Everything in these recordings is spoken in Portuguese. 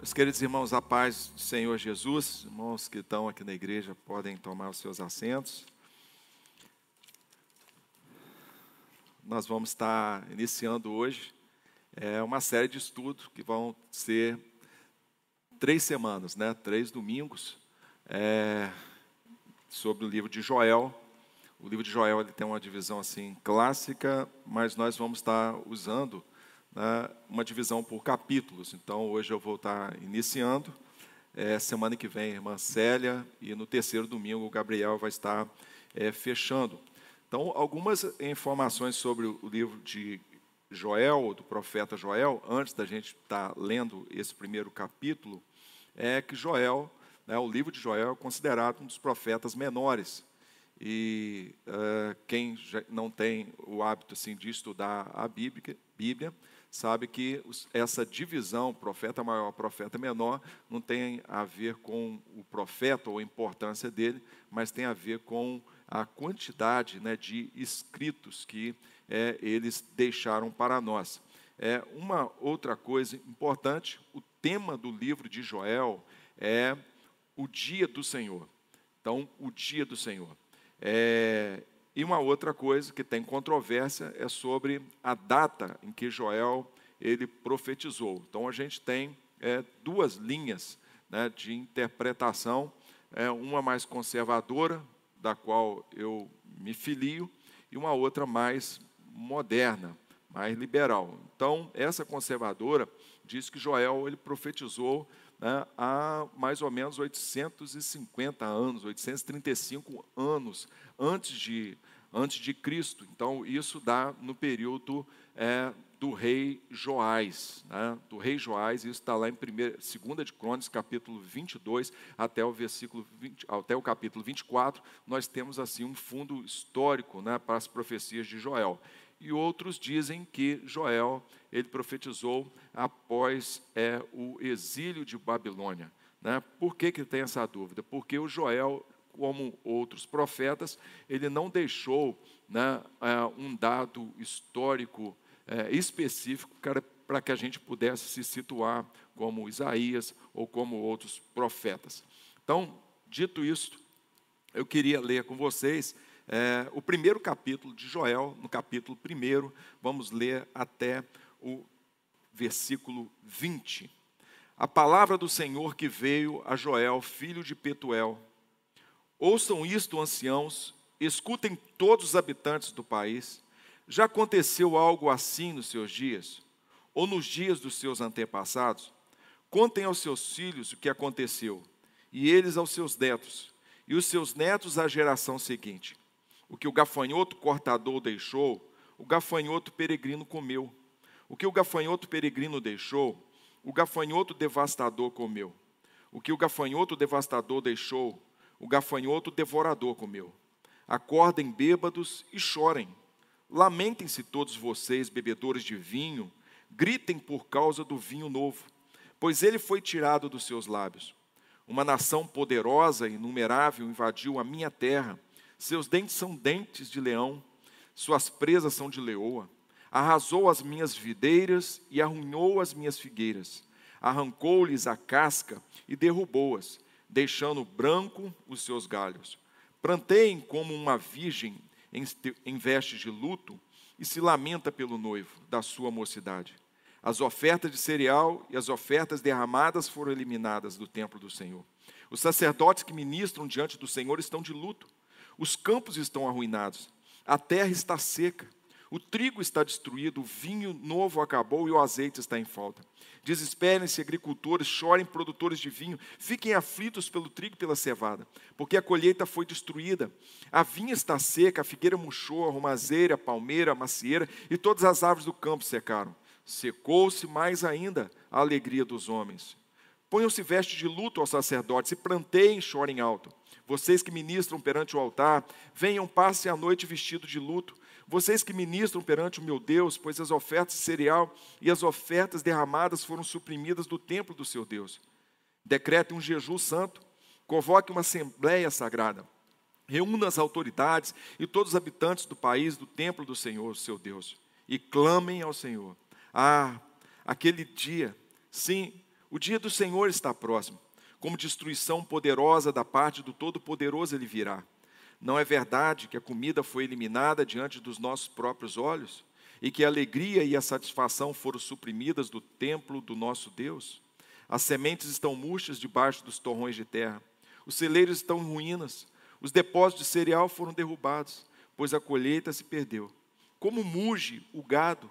Meus queridos irmãos, a paz do Senhor Jesus, irmãos que estão aqui na igreja podem tomar os seus assentos. Nós vamos estar iniciando hoje é, uma série de estudos que vão ser três semanas, né? três domingos, é, sobre o livro de Joel. O livro de Joel ele tem uma divisão assim clássica, mas nós vamos estar usando né, uma divisão por capítulos. Então, hoje eu vou estar iniciando. É, semana que vem, a irmã Célia, e no terceiro domingo, o Gabriel vai estar é, fechando. Então, algumas informações sobre o livro de Joel, do profeta Joel, antes da gente estar lendo esse primeiro capítulo, é que Joel, né, o livro de Joel, é considerado um dos profetas menores. E uh, quem não tem o hábito assim, de estudar a Bíblia, Bíblia sabe que essa divisão, profeta maior, profeta menor, não tem a ver com o profeta ou a importância dele, mas tem a ver com a quantidade né, de escritos que é, eles deixaram para nós. É, uma outra coisa importante, o tema do livro de Joel é o dia do Senhor. Então, o dia do Senhor. É, e uma outra coisa que tem controvérsia é sobre a data em que Joel ele profetizou. Então a gente tem é, duas linhas né, de interpretação, é, uma mais conservadora, da qual eu me filio, e uma outra mais moderna, mais liberal. Então essa conservadora diz que Joel ele profetizou né, há mais ou menos 850 anos, 835 anos antes de, antes de Cristo. Então, isso dá no período é, do rei Joás. Né, do rei Joás, isso está lá em 2 de Crônicas, capítulo 22, até o, versículo 20, até o capítulo 24, nós temos assim um fundo histórico né, para as profecias de Joel e outros dizem que Joel ele profetizou após é, o exílio de Babilônia. Né? Por que, que tem essa dúvida? Porque o Joel, como outros profetas, ele não deixou né, é, um dado histórico é, específico para que a gente pudesse se situar como Isaías ou como outros profetas. Então, dito isso, eu queria ler com vocês é, o primeiro capítulo de Joel, no capítulo 1, vamos ler até o versículo 20. A palavra do Senhor que veio a Joel, filho de Petuel. Ouçam isto, anciãos, escutem todos os habitantes do país. Já aconteceu algo assim nos seus dias? Ou nos dias dos seus antepassados? Contem aos seus filhos o que aconteceu, e eles aos seus netos, e os seus netos à geração seguinte. O que o gafanhoto cortador deixou, o gafanhoto peregrino comeu. O que o gafanhoto peregrino deixou, o gafanhoto devastador comeu. O que o gafanhoto devastador deixou, o gafanhoto devorador comeu. Acordem bêbados e chorem. Lamentem-se todos vocês, bebedores de vinho, gritem por causa do vinho novo, pois ele foi tirado dos seus lábios. Uma nação poderosa e inumerável invadiu a minha terra seus dentes são dentes de leão, suas presas são de leoa. Arrasou as minhas videiras e arruinou as minhas figueiras. Arrancou-lhes a casca e derrubou-as, deixando branco os seus galhos. Planteiem como uma virgem em vestes de luto e se lamenta pelo noivo da sua mocidade. As ofertas de cereal e as ofertas derramadas foram eliminadas do templo do Senhor. Os sacerdotes que ministram diante do Senhor estão de luto os campos estão arruinados, a terra está seca, o trigo está destruído, o vinho novo acabou e o azeite está em falta. Desesperem-se, agricultores, chorem, produtores de vinho, fiquem aflitos pelo trigo e pela cevada, porque a colheita foi destruída. A vinha está seca, a figueira murchou, a romazeira, a palmeira, a macieira e todas as árvores do campo secaram. Secou-se mais ainda a alegria dos homens. Ponham-se vestes de luto aos sacerdotes e planteiem chorem alto. Vocês que ministram perante o altar, venham, passem a noite vestido de luto. Vocês que ministram perante o meu Deus, pois as ofertas de cereal e as ofertas derramadas foram suprimidas do templo do seu Deus. Decrete um jejum santo, convoque uma assembleia sagrada. Reúna as autoridades e todos os habitantes do país, do templo do Senhor, seu Deus, e clamem ao Senhor. Ah, aquele dia, sim, O dia do Senhor está próximo. Como destruição poderosa da parte do Todo-Poderoso ele virá. Não é verdade que a comida foi eliminada diante dos nossos próprios olhos? E que a alegria e a satisfação foram suprimidas do templo do nosso Deus? As sementes estão murchas debaixo dos torrões de terra. Os celeiros estão em ruínas. Os depósitos de cereal foram derrubados, pois a colheita se perdeu. Como muge o gado,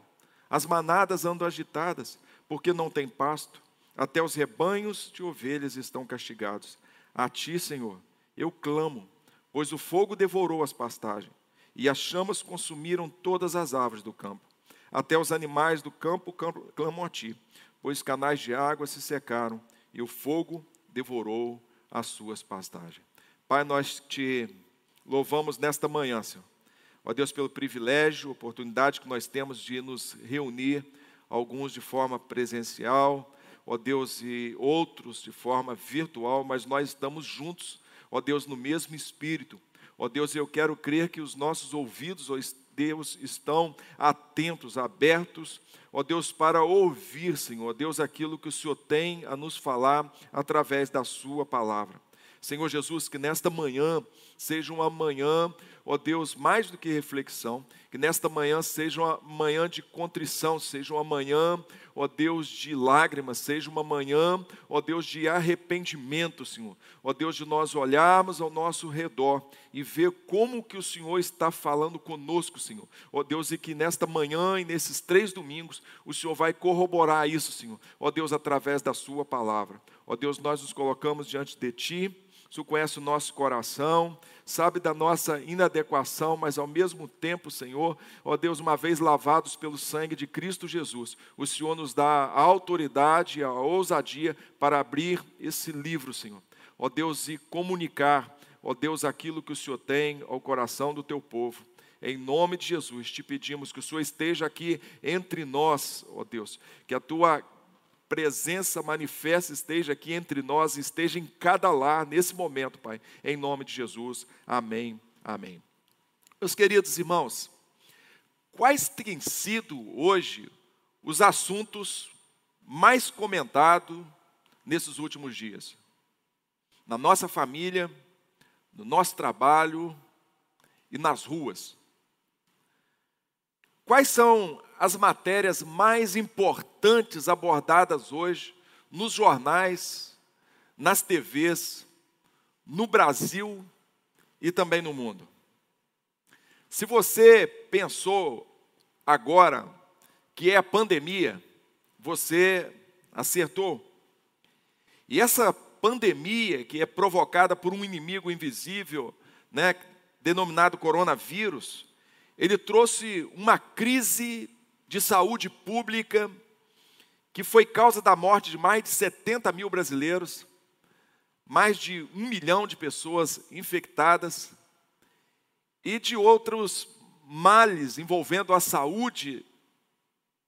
as manadas andam agitadas, porque não tem pasto. Até os rebanhos de ovelhas estão castigados. A ti, Senhor, eu clamo, pois o fogo devorou as pastagens, e as chamas consumiram todas as árvores do campo. Até os animais do campo clamam a ti, pois canais de água se secaram, e o fogo devorou as suas pastagens. Pai, nós te louvamos nesta manhã, Senhor Ó Deus, pelo privilégio, oportunidade que nós temos de nos reunir, alguns de forma presencial, ó Deus, e outros de forma virtual, mas nós estamos juntos, ó Deus, no mesmo espírito. Ó Deus, eu quero crer que os nossos ouvidos, ó Deus, estão atentos, abertos, ó Deus, para ouvir, Senhor, ó Deus, aquilo que o Senhor tem a nos falar através da Sua palavra. Senhor Jesus, que nesta manhã seja uma manhã, ó Deus, mais do que reflexão, que nesta manhã seja uma manhã de contrição, seja uma manhã, ó Deus, de lágrimas, seja uma manhã, ó Deus, de arrependimento, Senhor. Ó Deus, de nós olharmos ao nosso redor e ver como que o Senhor está falando conosco, Senhor. Ó Deus, e que nesta manhã e nesses três domingos o Senhor vai corroborar isso, Senhor. Ó Deus, através da Sua palavra. Ó Deus, nós nos colocamos diante de Ti o Senhor conhece o nosso coração, sabe da nossa inadequação, mas ao mesmo tempo, Senhor, ó Deus, uma vez lavados pelo sangue de Cristo Jesus, o Senhor nos dá a autoridade, a ousadia para abrir esse livro, Senhor. Ó Deus, e comunicar, ó Deus, aquilo que o Senhor tem ao coração do teu povo. Em nome de Jesus, te pedimos que o Senhor esteja aqui entre nós, ó Deus, que a tua presença manifesta esteja aqui entre nós, esteja em cada lar nesse momento, Pai. Em nome de Jesus. Amém. Amém. Meus queridos irmãos, quais têm sido hoje os assuntos mais comentados nesses últimos dias? Na nossa família, no nosso trabalho e nas ruas. Quais são as matérias mais importantes abordadas hoje nos jornais, nas TVs, no Brasil e também no mundo. Se você pensou agora que é a pandemia, você acertou. E essa pandemia que é provocada por um inimigo invisível, né, denominado coronavírus, ele trouxe uma crise de saúde pública, que foi causa da morte de mais de 70 mil brasileiros, mais de um milhão de pessoas infectadas, e de outros males envolvendo a saúde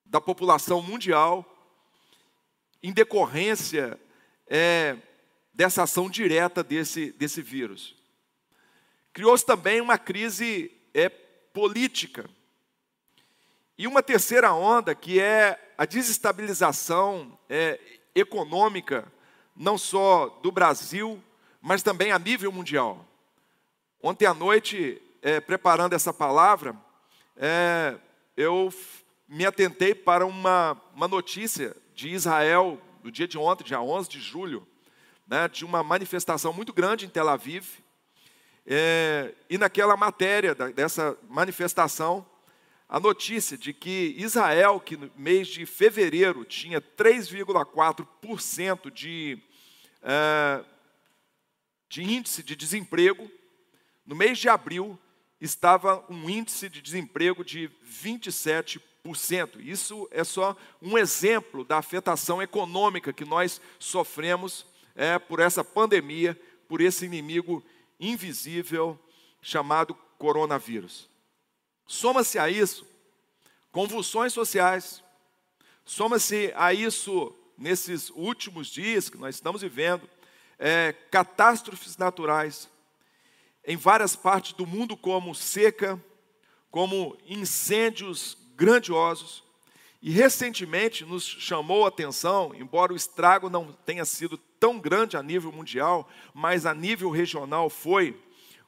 da população mundial, em decorrência é, dessa ação direta desse, desse vírus. Criou-se também uma crise é, política e uma terceira onda, que é a desestabilização é, econômica, não só do Brasil, mas também a nível mundial. Ontem à noite, é, preparando essa palavra, é, eu me atentei para uma, uma notícia de Israel, no dia de ontem, dia 11 de julho, né, de uma manifestação muito grande em Tel Aviv. É, e naquela matéria da, dessa manifestação, a notícia de que Israel, que no mês de fevereiro tinha 3,4% de, uh, de índice de desemprego, no mês de abril estava um índice de desemprego de 27%. Isso é só um exemplo da afetação econômica que nós sofremos é, por essa pandemia, por esse inimigo invisível chamado coronavírus. Soma-se a isso convulsões sociais, soma-se a isso, nesses últimos dias que nós estamos vivendo, é, catástrofes naturais em várias partes do mundo, como seca, como incêndios grandiosos, E recentemente nos chamou a atenção, embora o estrago não tenha sido tão grande a nível mundial, mas a nível regional foi,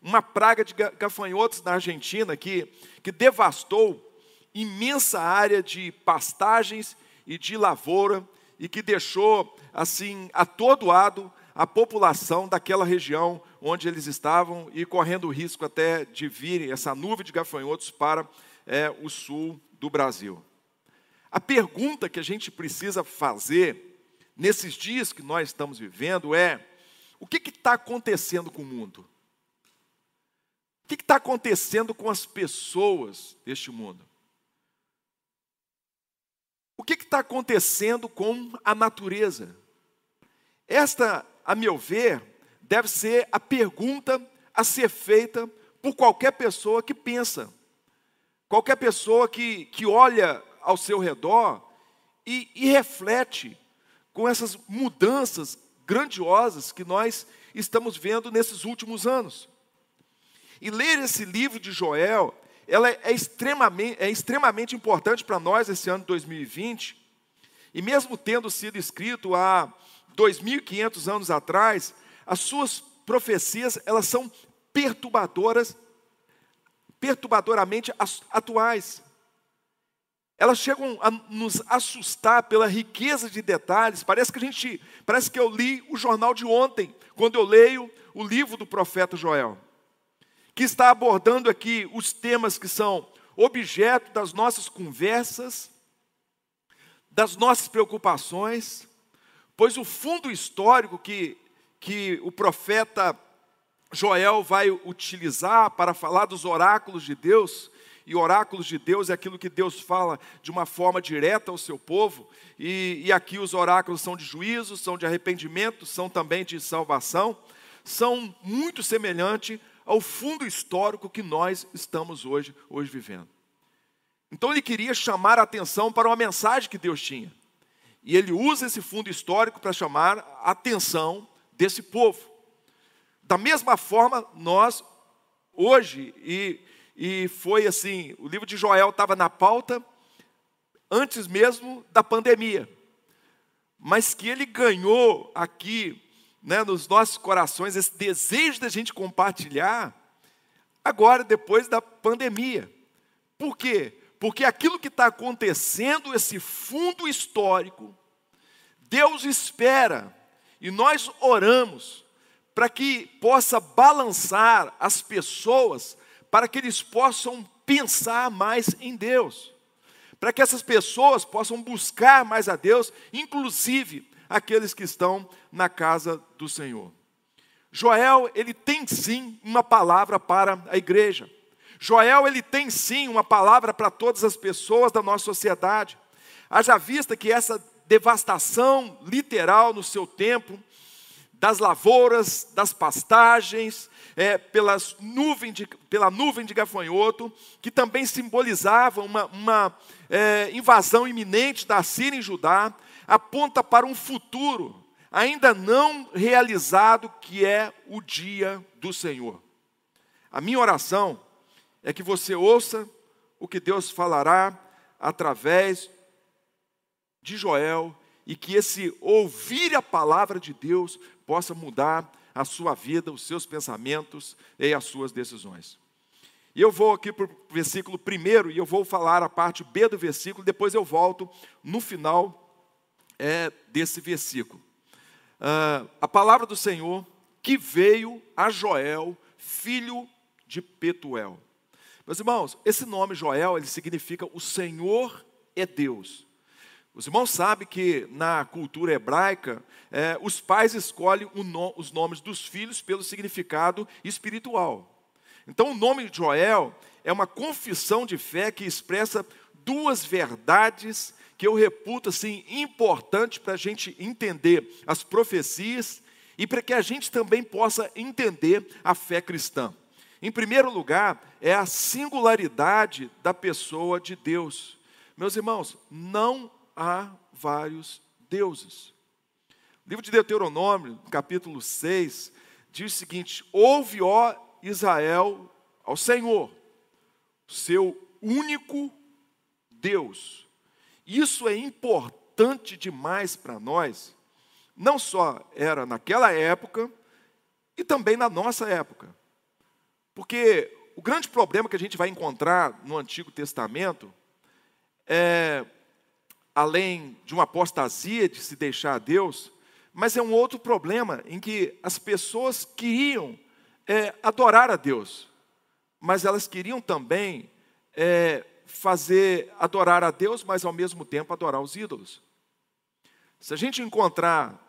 uma praga de gafanhotos na Argentina que, que devastou imensa área de pastagens e de lavoura e que deixou assim atordoado a população daquela região onde eles estavam e correndo o risco até de virem essa nuvem de gafanhotos para é, o sul do Brasil. A pergunta que a gente precisa fazer nesses dias que nós estamos vivendo é: o que está acontecendo com o mundo? O que está acontecendo com as pessoas deste mundo? O que está acontecendo com a natureza? Esta, a meu ver, deve ser a pergunta a ser feita por qualquer pessoa que pensa, qualquer pessoa que, que olha ao seu redor e, e reflete com essas mudanças grandiosas que nós estamos vendo nesses últimos anos. E ler esse livro de Joel, ela é extremamente, é extremamente importante para nós esse ano de 2020, e mesmo tendo sido escrito há 2.500 anos atrás, as suas profecias, elas são perturbadoras, perturbadoramente atuais. Elas chegam a nos assustar pela riqueza de detalhes. Parece que a gente, parece que eu li o jornal de ontem, quando eu leio o livro do profeta Joel, que está abordando aqui os temas que são objeto das nossas conversas, das nossas preocupações, pois o fundo histórico que, que o profeta Joel vai utilizar para falar dos oráculos de Deus, e oráculos de Deus é aquilo que Deus fala de uma forma direta ao seu povo, e, e aqui os oráculos são de juízo, são de arrependimento, são também de salvação, são muito semelhantes ao fundo histórico que nós estamos hoje, hoje vivendo. Então ele queria chamar a atenção para uma mensagem que Deus tinha. E ele usa esse fundo histórico para chamar a atenção desse povo. Da mesma forma, nós, hoje, e, e foi assim: o livro de Joel estava na pauta antes mesmo da pandemia, mas que ele ganhou aqui, né, nos nossos corações, esse desejo da gente compartilhar, agora, depois da pandemia. Por quê? Porque aquilo que está acontecendo, esse fundo histórico, Deus espera e nós oramos para que possa balançar as pessoas, para que eles possam pensar mais em Deus, para que essas pessoas possam buscar mais a Deus, inclusive aqueles que estão na casa do Senhor. Joel, ele tem sim uma palavra para a igreja. Joel, ele tem sim uma palavra para todas as pessoas da nossa sociedade. Haja vista que essa devastação literal no seu tempo, das lavouras, das pastagens, é, pelas nuvem de, pela nuvem de gafanhoto, que também simbolizava uma, uma é, invasão iminente da Síria em Judá, aponta para um futuro ainda não realizado, que é o dia do Senhor. A minha oração é que você ouça o que Deus falará através de Joel e que esse ouvir a palavra de Deus possa mudar a sua vida, os seus pensamentos e as suas decisões. E eu vou aqui para o versículo primeiro e eu vou falar a parte B do versículo, depois eu volto no final é, desse versículo. Uh, a palavra do Senhor que veio a Joel, filho de Petuel. Meus irmãos, esse nome Joel, ele significa o Senhor é Deus. Os irmãos sabem que na cultura hebraica, é, os pais escolhem no, os nomes dos filhos pelo significado espiritual. Então, o nome Joel é uma confissão de fé que expressa duas verdades que eu reputo assim importante para a gente entender as profecias e para que a gente também possa entender a fé cristã. Em primeiro lugar, é a singularidade da pessoa de Deus. Meus irmãos, não há vários deuses. O livro de Deuteronômio, capítulo 6, diz o seguinte: Ouve, ó Israel, ao Senhor, seu único Deus, Isso é importante demais para nós, não só era naquela época, e também na nossa época. Porque o grande problema que a gente vai encontrar no Antigo Testamento é, além de uma apostasia de se deixar a Deus, mas é um outro problema em que as pessoas queriam é, adorar a Deus, mas elas queriam também é, fazer adorar a Deus, mas ao mesmo tempo adorar os ídolos. Se a gente encontrar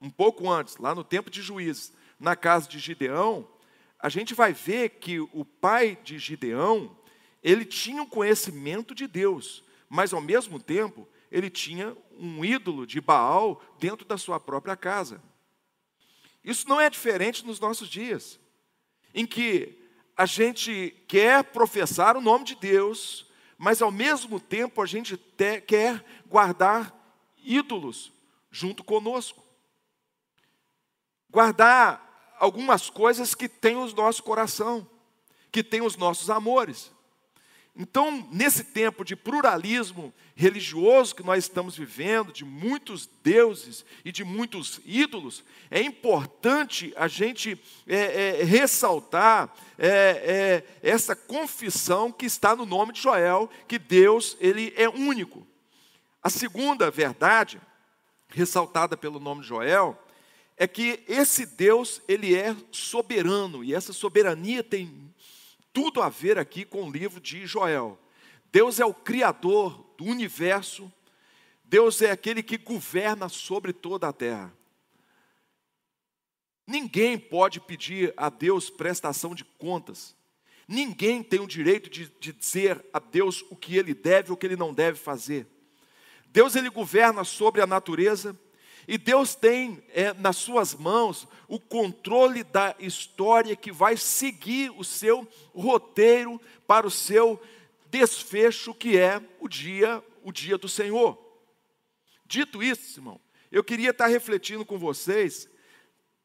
um pouco antes, lá no tempo de juízes, na casa de Gideão, a gente vai ver que o pai de Gideão, ele tinha um conhecimento de Deus, mas ao mesmo tempo ele tinha um ídolo de Baal dentro da sua própria casa. Isso não é diferente nos nossos dias, em que a gente quer professar o nome de Deus, mas ao mesmo tempo a gente te, quer guardar ídolos junto conosco. Guardar algumas coisas que têm o nosso coração, que têm os nossos amores. Então, nesse tempo de pluralismo religioso que nós estamos vivendo, de muitos deuses e de muitos ídolos, é importante a gente é, é, ressaltar é, é essa confissão que está no nome de Joel, que Deus ele é único. A segunda verdade, ressaltada pelo nome de Joel, é que esse Deus ele é soberano e essa soberania tem tudo a ver aqui com o livro de Joel. Deus é o Criador do universo, Deus é aquele que governa sobre toda a terra. Ninguém pode pedir a Deus prestação de contas. Ninguém tem o direito de, de, dizer a Deus o que ele deve ou o que ele não deve fazer. Deus ele governa sobre a natureza, e Deus tem é, nas suas mãos o controle da história que vai seguir o seu roteiro para o seu desfecho, que é o dia, o dia do Senhor. Dito isso, irmão, eu queria estar refletindo com vocês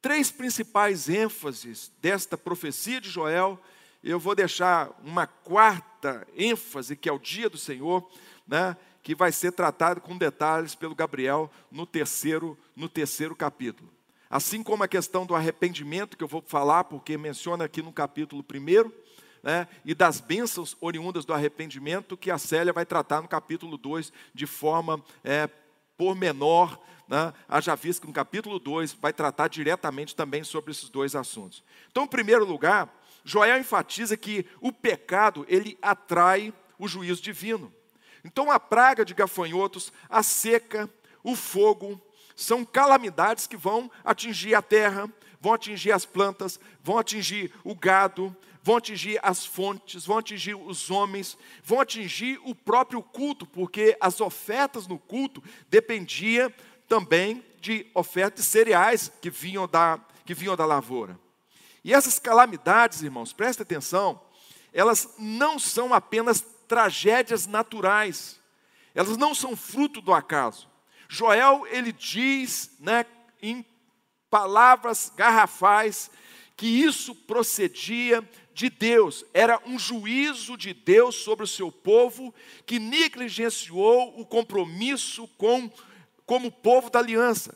três principais ênfases desta profecia de Joel. Eu vou deixar uma quarta ênfase, que é o dia do Senhor, né? Que vai ser tratado com detalhes pelo Gabriel no terceiro, no terceiro capítulo. Assim como a questão do arrependimento, que eu vou falar, porque menciona aqui no capítulo primeiro, né, e das bênçãos oriundas do arrependimento, que a Célia vai tratar no capítulo 2 de forma é, pormenor, né, haja visto que no capítulo 2 vai tratar diretamente também sobre esses dois assuntos. Então, em primeiro lugar, Joel enfatiza que o pecado, ele atrai o juízo divino. Então a praga de gafanhotos, a seca, o fogo, são calamidades que vão atingir a terra, vão atingir as plantas, vão atingir o gado, vão atingir as fontes, vão atingir os homens, vão atingir o próprio culto, porque as ofertas no culto dependiam também de ofertas cereais que vinham da, que vinham da lavoura. E essas calamidades, irmãos, presta atenção, elas não são apenas tragédias naturais. Elas não são fruto do acaso. Joel, ele diz, né, em palavras garrafais, que isso procedia de Deus, era um juízo de Deus sobre o seu povo que negligenciou o compromisso com como povo da aliança,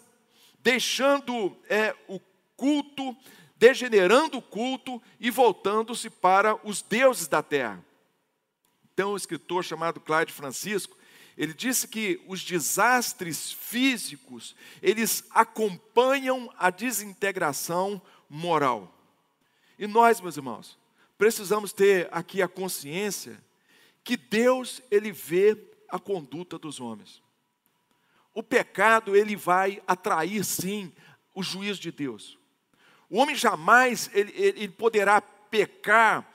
deixando é, o culto, degenerando o culto e voltando-se para os deuses da terra. Então, um escritor chamado Clyde Francisco, ele disse que os desastres físicos, eles acompanham a desintegração moral. E nós, meus irmãos, precisamos ter aqui a consciência que Deus, ele vê a conduta dos homens. O pecado, ele vai atrair, sim, o juízo de Deus. O homem jamais ele, ele poderá pecar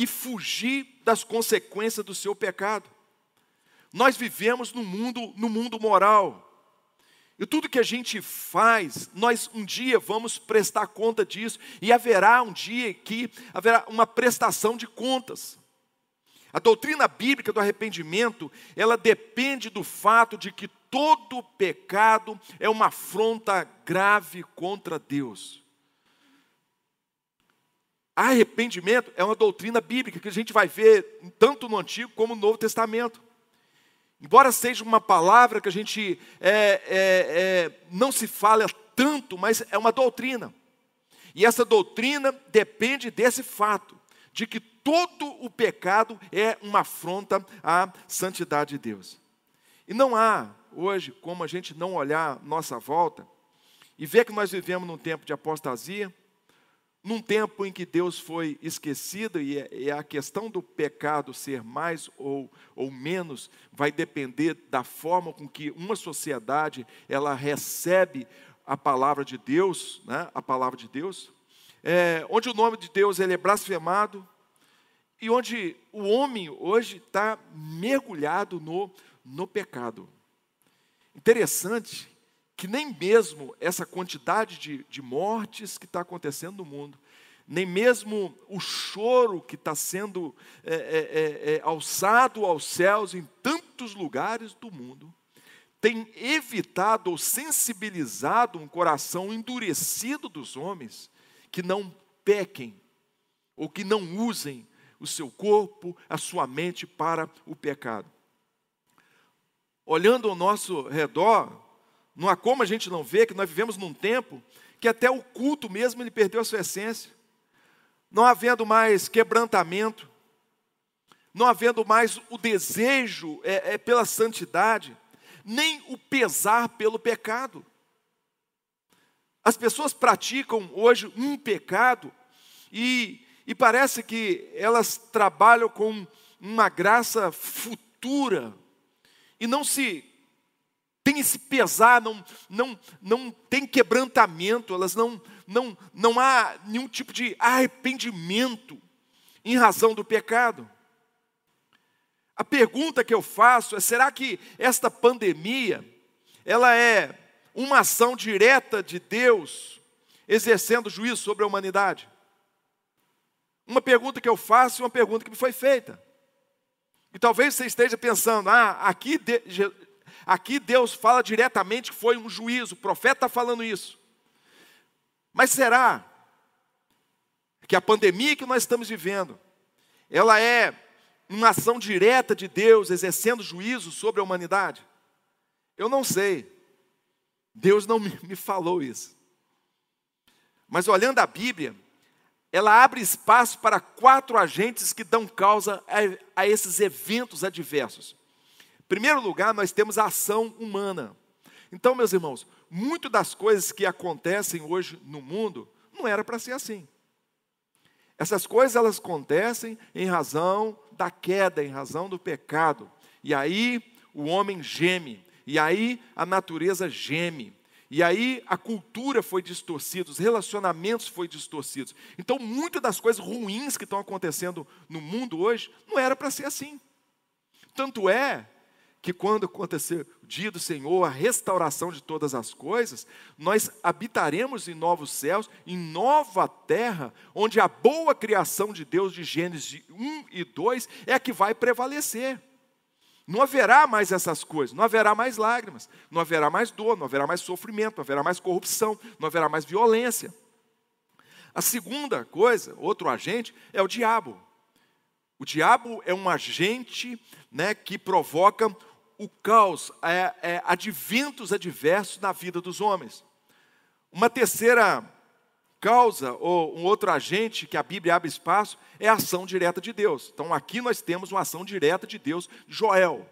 e fugir das consequências do seu pecado. Nós vivemos no mundo, no mundo moral. E tudo que a gente faz, nós um dia vamos prestar conta disso, e haverá um dia que haverá uma prestação de contas. A doutrina bíblica do arrependimento, ela depende do fato de que todo pecado é uma afronta grave contra Deus. Arrependimento é uma doutrina bíblica que a gente vai ver tanto no Antigo como no Novo Testamento. Embora seja uma palavra que a gente é, é, é, não se fala tanto, mas é uma doutrina. E essa doutrina depende desse fato, de que todo o pecado é uma afronta à santidade de Deus. E não há hoje como a gente não olhar nossa volta e ver que nós vivemos num tempo de apostasia, num tempo em que Deus foi esquecido e a questão do pecado ser mais ou, ou menos vai depender da forma com que uma sociedade ela recebe a palavra de Deus, né? a palavra de Deus, é, onde o nome de Deus ele é blasfemado e onde o homem hoje está mergulhado no, no pecado. Interessante que nem mesmo essa quantidade de, de mortes que está acontecendo no mundo, nem mesmo o choro que está sendo é, é, é, é, alçado aos céus em tantos lugares do mundo, tem evitado ou sensibilizado um coração endurecido dos homens que não pequem ou que não usem o seu corpo, a sua mente para o pecado. Olhando ao nosso redor, não há como a gente não ver que nós vivemos num tempo que até o culto mesmo ele perdeu a sua essência. Não havendo mais quebrantamento, não havendo mais o desejo é, é, pela santidade, nem o pesar pelo pecado. As pessoas praticam hoje um pecado e, e parece que elas trabalham com uma graça futura e não se tem esse pesar, não, não, não tem quebrantamento, elas não, não, não há nenhum tipo de arrependimento em razão do pecado. A pergunta que eu faço é: será que esta pandemia ela é uma ação direta de Deus exercendo juízo sobre a humanidade? Uma pergunta que eu faço e uma pergunta que me foi feita. E talvez você esteja pensando: ah, aqui Aqui Deus fala diretamente que foi um juízo, o profeta está falando isso. Mas será que a pandemia que nós estamos vivendo, ela é uma ação direta de Deus exercendo juízo sobre a humanidade? Eu não sei. Deus não me falou isso. Mas olhando a Bíblia, ela abre espaço para quatro agentes que dão causa a, a esses eventos adversos primeiro lugar, nós temos a ação humana. Então, meus irmãos, muito das coisas que acontecem hoje no mundo não era para ser assim. Essas coisas elas acontecem em razão da queda, em razão do pecado. E aí o homem geme, e aí a natureza geme. E aí a cultura foi distorcida, os relacionamentos foram distorcidos. Então, muitas das coisas ruins que estão acontecendo no mundo hoje não era para ser assim. Tanto é que quando acontecer o dia do Senhor, a restauração de todas as coisas, nós habitaremos em novos céus, em nova terra, onde a boa criação de Deus de Gênesis 1 e 2 é a que vai prevalecer. Não haverá mais essas coisas, não haverá mais lágrimas, não haverá mais dor, não haverá mais sofrimento, não haverá mais corrupção, não haverá mais violência. A segunda coisa, outro agente, é o diabo. O diabo é um agente né, que provoca o caos, é, é, adventos adversos na vida dos homens. Uma terceira causa, ou um outro agente que a Bíblia abre espaço, é a ação direta de Deus. Então aqui nós temos uma ação direta de Deus, Joel.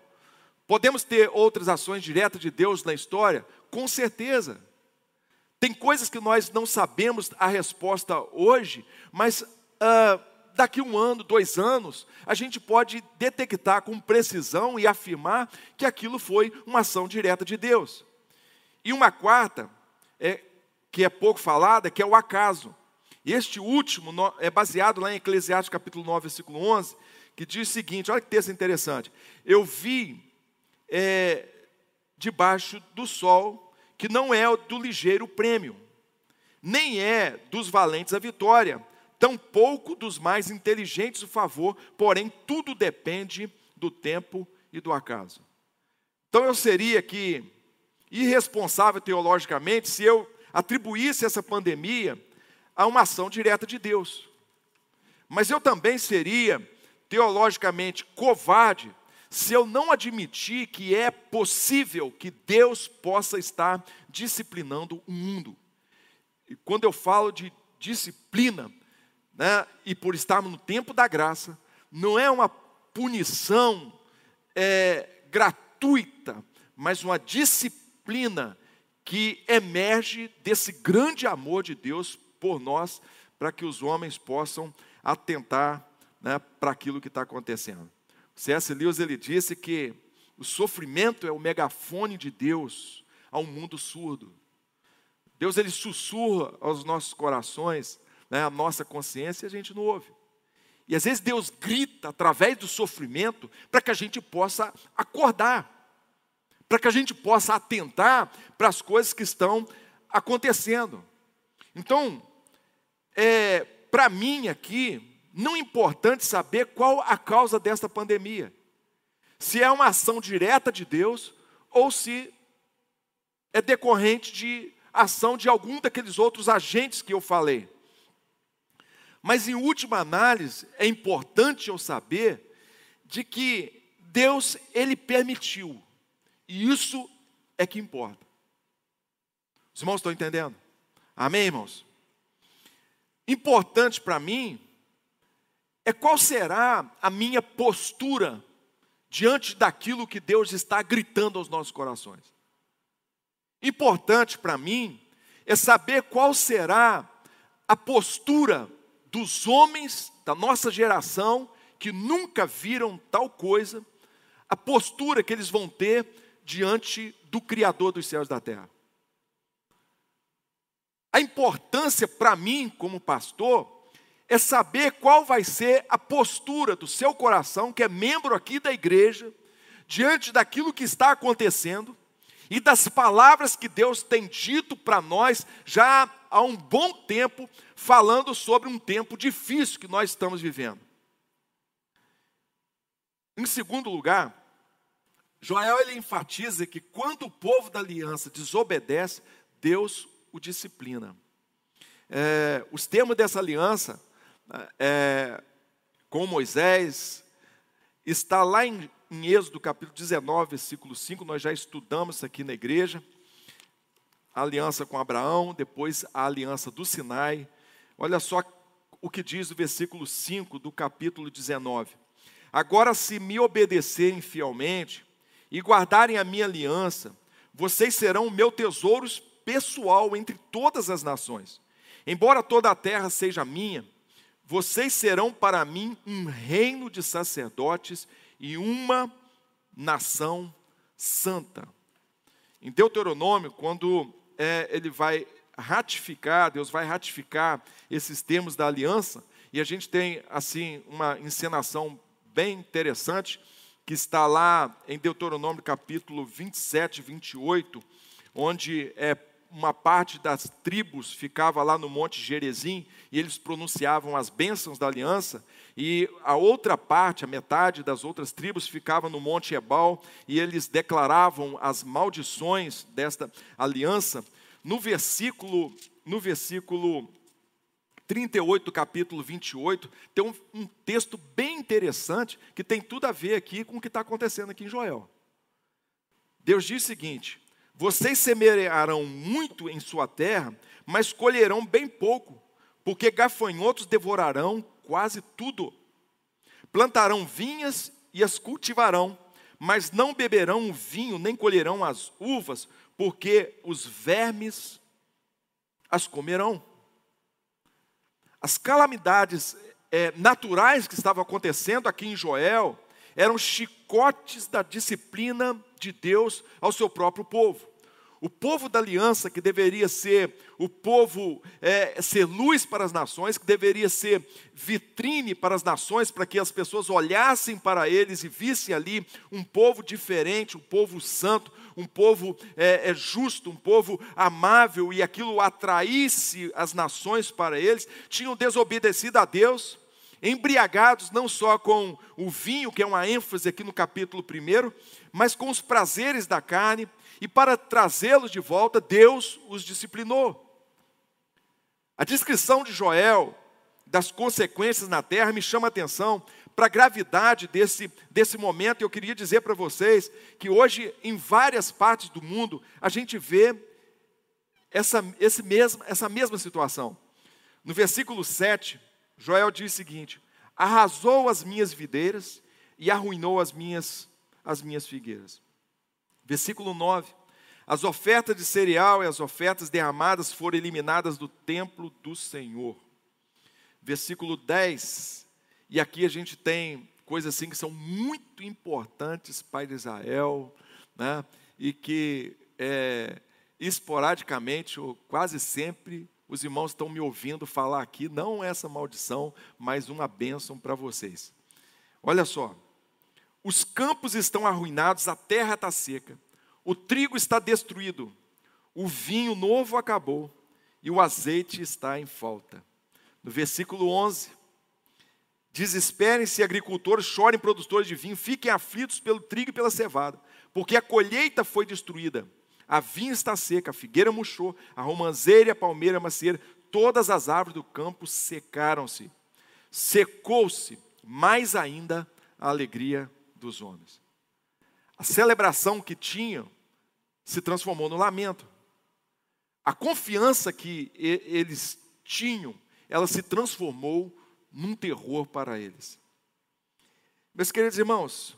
Podemos ter outras ações diretas de Deus na história? Com certeza. Tem coisas que nós não sabemos a resposta hoje, mas uh, daqui um ano, dois anos, a gente pode detectar com precisão e afirmar que aquilo foi uma ação direta de Deus. E uma quarta, é, que é pouco falada, que é o acaso. Este último é baseado lá em Eclesiastes capítulo 9, versículo 11, que diz o seguinte, olha que texto interessante. Eu vi é, debaixo do sol, que não é do ligeiro prêmio, nem é dos valentes a vitória, tampouco dos mais inteligentes o favor, porém tudo depende do tempo e do acaso. Então eu seria que irresponsável teologicamente se eu atribuísse essa pandemia a uma ação direta de Deus. Mas eu também seria teologicamente covarde se eu não admitir que é possível que Deus possa estar disciplinando o mundo. E quando eu falo de disciplina, né, e por estarmos no tempo da graça, não é uma punição é, gratuita, mas uma disciplina que emerge desse grande amor de Deus por nós, para que os homens possam atentar né, para aquilo que está acontecendo. C.S. Lewis ele disse que o sofrimento é o megafone de Deus a um mundo surdo. Deus ele sussurra aos nossos corações, né, a nossa consciência, e a gente não ouve. E às vezes Deus grita através do sofrimento para que a gente possa acordar para que a gente possa atentar para as coisas que estão acontecendo. Então, é, para mim aqui, não é importante saber qual a causa desta pandemia. Se é uma ação direta de Deus ou se é decorrente de ação de algum daqueles outros agentes que eu falei. Mas em última análise, é importante eu saber de que Deus ele permitiu e isso é que importa. Os irmãos estão entendendo? Amém, irmãos? Importante para mim é qual será a minha postura diante daquilo que Deus está gritando aos nossos corações. Importante para mim é saber qual será a postura dos homens da nossa geração que nunca viram tal coisa, a postura que eles vão ter diante do Criador dos céus e da terra. A importância para mim, como pastor, é saber qual vai ser a postura do seu coração, que é membro aqui da igreja, diante daquilo que está acontecendo e das palavras que Deus tem dito para nós já há um bom tempo, falando sobre um tempo difícil que nós estamos vivendo. Em segundo lugar, Joel ele enfatiza que quando o povo da aliança desobedece, Deus o disciplina. É, os termos dessa aliança é, com Moisés está lá em, em Êxodo capítulo 19, versículo 5, nós já estudamos isso aqui na igreja. A aliança com Abraão, depois a aliança do Sinai. Olha só o que diz o versículo 5 do capítulo 19. Agora, se me obedecerem fielmente, e guardarem a minha aliança, vocês serão o meu tesouro pessoal entre todas as nações. Embora toda a terra seja minha, vocês serão para mim um reino de sacerdotes e uma nação santa. Em Deuteronômio, quando é, ele vai ratificar, Deus vai ratificar esses termos da aliança, e a gente tem assim uma encenação bem interessante que está lá em Deuteronômio capítulo 27, 28, onde é, uma parte das tribos ficava lá no Monte Gerezim e eles pronunciavam as bênçãos da aliança, e a outra parte, a metade das outras tribos, ficava no Monte Ebal e eles declaravam as maldições desta aliança. No versículo, no versículo 38 do capítulo 28, tem um, um texto bem interessante que tem tudo a ver aqui com o que está acontecendo aqui em Joel. Deus diz o seguinte: Vocês semearão muito em sua terra, mas colherão bem pouco, porque gafanhotos devorarão quase tudo. Plantarão vinhas e as cultivarão, mas não beberão o vinho, nem colherão as uvas, porque os vermes as comerão. As calamidades é, naturais que estavam acontecendo aqui em Joel eram chicotes da disciplina de Deus ao seu próprio povo. O povo da aliança, que deveria ser o povo, é, ser luz para as nações, que deveria ser vitrine para as nações, para que as pessoas olhassem para eles e vissem ali um povo diferente, um povo santo, um povo é, é justo, um povo amável, e aquilo atraísse as nações para eles, tinham desobedecido a Deus, embriagados não só com o vinho, que é uma ênfase aqui no capítulo 1, mas com os prazeres da carne, e para trazê-los de volta, Deus os disciplinou. A descrição de Joel das consequências na terra me chama a atenção para a gravidade desse, desse momento, eu queria dizer para vocês que hoje, em várias partes do mundo, a gente vê essa, esse mesmo, essa mesma situação. No versículo 7, Joel diz o seguinte: Arrasou as minhas videiras e arruinou as minhas, as minhas figueiras. Versículo 9: As ofertas de cereal e as ofertas derramadas foram eliminadas do templo do Senhor. Versículo 10: E aqui a gente tem coisas assim que são muito importantes para Israel, né? e que é, esporadicamente, ou quase sempre, os irmãos estão me ouvindo falar aqui, não essa maldição, mas uma bênção para vocês. Olha só, os campos estão arruinados, a terra está seca, o trigo está destruído, o vinho novo acabou e o azeite está em falta. No versículo 11: Desesperem-se agricultores, chorem produtores de vinho, fiquem aflitos pelo trigo e pela cevada, porque a colheita foi destruída. A vinha está seca, a figueira murchou, a romanceira e a palmeira macieira, todas as árvores do campo secaram-se. Secou-se mais ainda a alegria dos homens. A celebração que tinham se transformou no lamento. A confiança que eles tinham, ela se transformou num terror para eles. Meus queridos irmãos,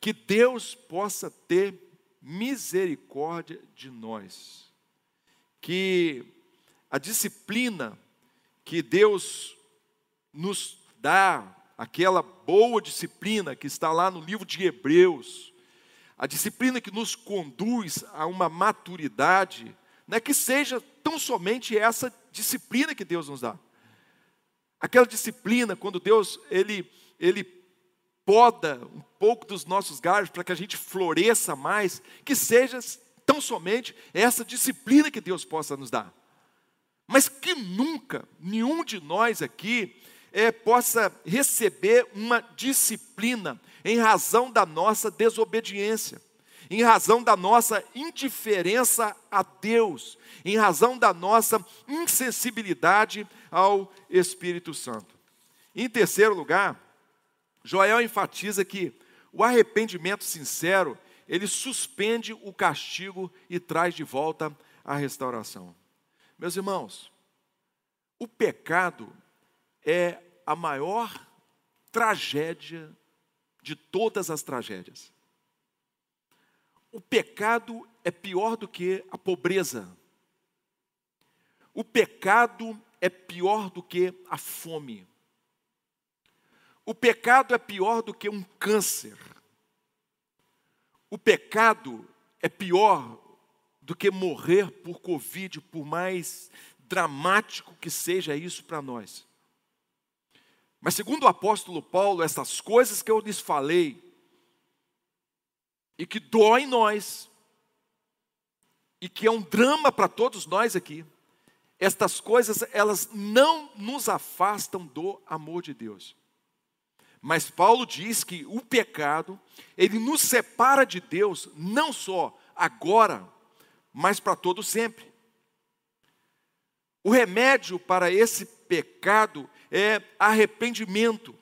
que Deus possa ter misericórdia de nós. Que a disciplina que Deus nos dá aquela boa disciplina que está lá no livro de Hebreus, a disciplina que nos conduz a uma maturidade, né, que seja tão somente essa disciplina que Deus nos dá. Aquela disciplina, quando Deus ele, ele poda um pouco dos nossos galhos para que a gente floresça mais, que seja tão somente essa disciplina que Deus possa nos dar. Mas que nunca, nenhum de nós aqui, é, possa receber uma disciplina em razão da nossa desobediência, em razão da nossa indiferença a Deus, em razão da nossa insensibilidade ao Espírito Santo. Em terceiro lugar, Joel enfatiza que o arrependimento sincero, ele suspende o castigo e traz de volta a restauração. Meus irmãos, o pecado é a maior tragédia de todas as tragédias. O pecado é pior do que a pobreza. O pecado é pior do que a fome. O pecado é pior do que um câncer. O pecado é pior do que morrer por Covid, por mais dramático que seja isso para nós. Mas, segundo o apóstolo Paulo, essas coisas que eu lhes falei, e que dói em nós, e que é um drama para todos nós aqui, estas coisas, elas não nos afastam do amor de Deus. Mas Paulo diz que o pecado, ele nos separa de Deus, não só agora, mas para todo sempre. O remédio para esse pecado é arrependimento.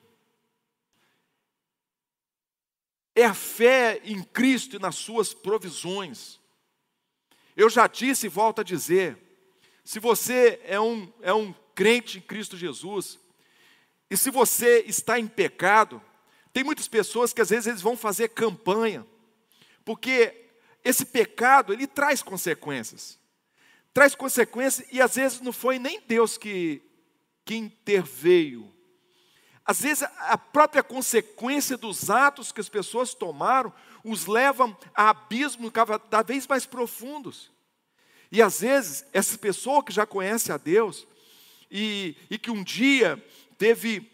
É a fé em Cristo e nas suas provisões. Eu já disse e volto a dizer: se você é um, é um crente em Cristo Jesus, e se você está em pecado, tem muitas pessoas que às vezes eles vão fazer campanha, porque esse pecado ele traz consequências. Traz consequências e às vezes não foi nem Deus que, que interveio. Às vezes a própria consequência dos atos que as pessoas tomaram os levam a abismos cada vez mais profundos. E às vezes essa pessoa que já conhece a Deus e, e que um dia teve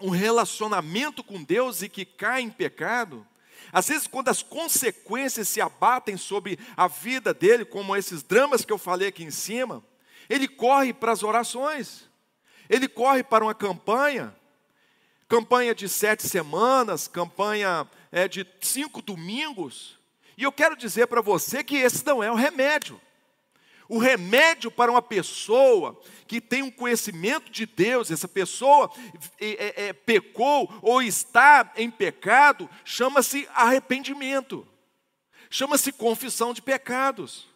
um relacionamento com Deus e que cai em pecado, às vezes, quando as consequências se abatem sobre a vida dele, como esses dramas que eu falei aqui em cima, ele corre para as orações, ele corre para uma campanha, campanha de sete semanas, campanha é, de cinco domingos, e eu quero dizer para você que esse não é o remédio. O remédio para uma pessoa que tem um conhecimento de Deus, essa pessoa é, é, é, pecou ou está em pecado, chama-se arrependimento, chama-se confissão de pecados.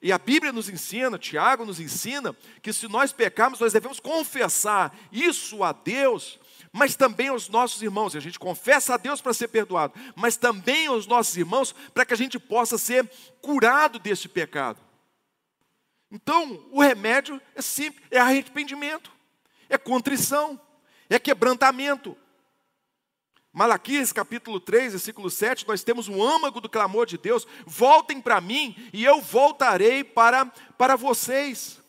E a Bíblia nos ensina, Tiago nos ensina, que se nós pecarmos, nós devemos confessar isso a Deus, mas também aos nossos irmãos. A gente confessa a Deus para ser perdoado, mas também aos nossos irmãos para que a gente possa ser curado deste pecado. Então, o remédio é simples, é arrependimento, é contrição, é quebrantamento. Malaquias capítulo 3, versículo 7, nós temos um âmago do clamor de Deus: voltem para mim e eu voltarei para, para vocês.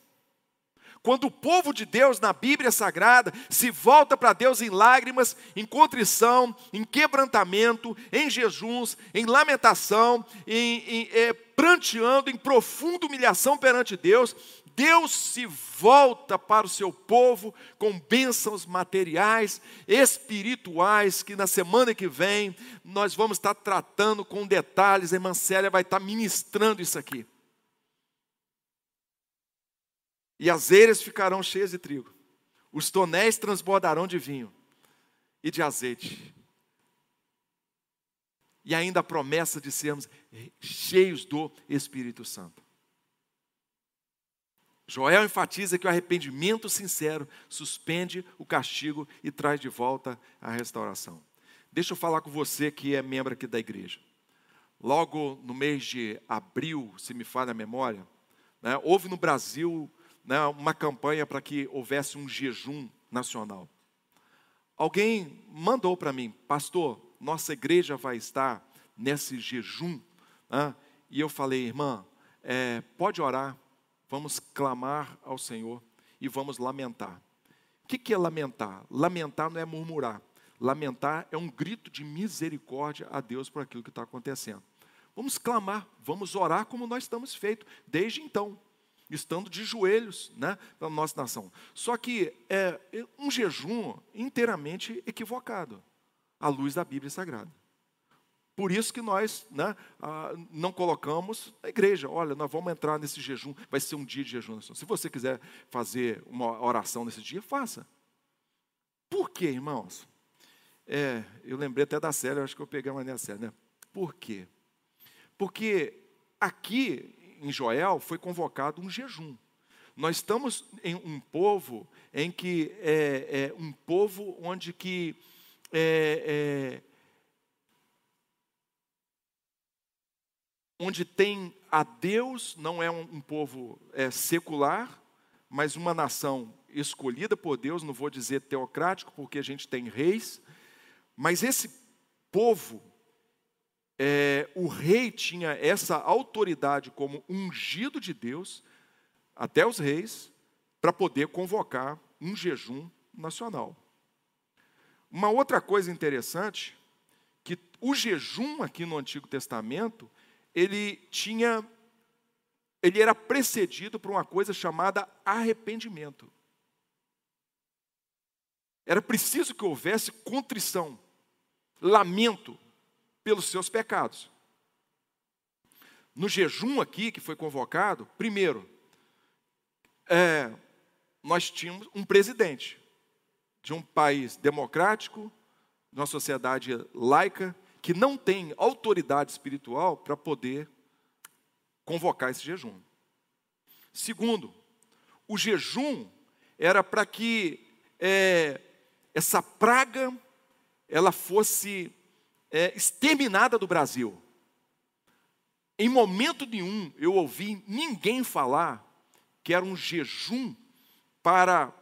Quando o povo de Deus na Bíblia Sagrada se volta para Deus em lágrimas, em contrição, em quebrantamento, em jejuns, em lamentação, em, em é, pranteando, em profunda humilhação perante Deus, Deus se volta para o seu povo com bênçãos materiais, espirituais, que na semana que vem nós vamos estar tratando com detalhes, a irmã Célia vai estar ministrando isso aqui. E as eiras ficarão cheias de trigo, os tonéis transbordarão de vinho e de azeite. E ainda a promessa de sermos cheios do Espírito Santo. Joel enfatiza que o arrependimento sincero suspende o castigo e traz de volta a restauração. Deixa eu falar com você que é membro aqui da igreja. Logo no mês de abril, se me falha a memória, né, houve no Brasil né, uma campanha para que houvesse um jejum nacional. Alguém mandou para mim, pastor, nossa igreja vai estar nesse jejum. Né? E eu falei, irmã, é, pode orar, vamos clamar ao Senhor e vamos lamentar. O que, que é lamentar? Lamentar não é murmurar. Lamentar é um grito de misericórdia a Deus por aquilo que está acontecendo. Vamos clamar, vamos orar como nós estamos feito desde então estando de joelhos né, na nossa nação. Só que é um jejum inteiramente equivocado, à luz da Bíblia Sagrada. Por isso que nós né, não colocamos a igreja. Olha, nós vamos entrar nesse jejum, vai ser um dia de jejum. Se você quiser fazer uma oração nesse dia, faça. Por quê, irmãos? É, eu lembrei até da série, acho que eu peguei a maneira séria, né? Por quê? Porque aqui em Joel foi convocado um jejum. Nós estamos em um povo em que é, é um povo onde que é, é, onde tem a Deus, não é um, um povo é, secular, mas uma nação escolhida por Deus, não vou dizer teocrático, porque a gente tem reis, mas esse povo é, o rei tinha essa autoridade como ungido de Deus, até os reis, para poder convocar um jejum nacional. Uma outra coisa interessante, que o jejum aqui no Antigo Testamento, ele tinha, ele era precedido por uma coisa chamada arrependimento. Era preciso que houvesse contrição, lamento, pelos seus pecados. No jejum aqui que foi convocado, primeiro, é, nós tínhamos um presidente de um país democrático, de uma sociedade laica, que não tem autoridade espiritual para poder convocar esse jejum. Segundo, o jejum era para que é, essa praga ela fosse é, exterminada do Brasil. Em momento nenhum eu ouvi ninguém falar que era um jejum para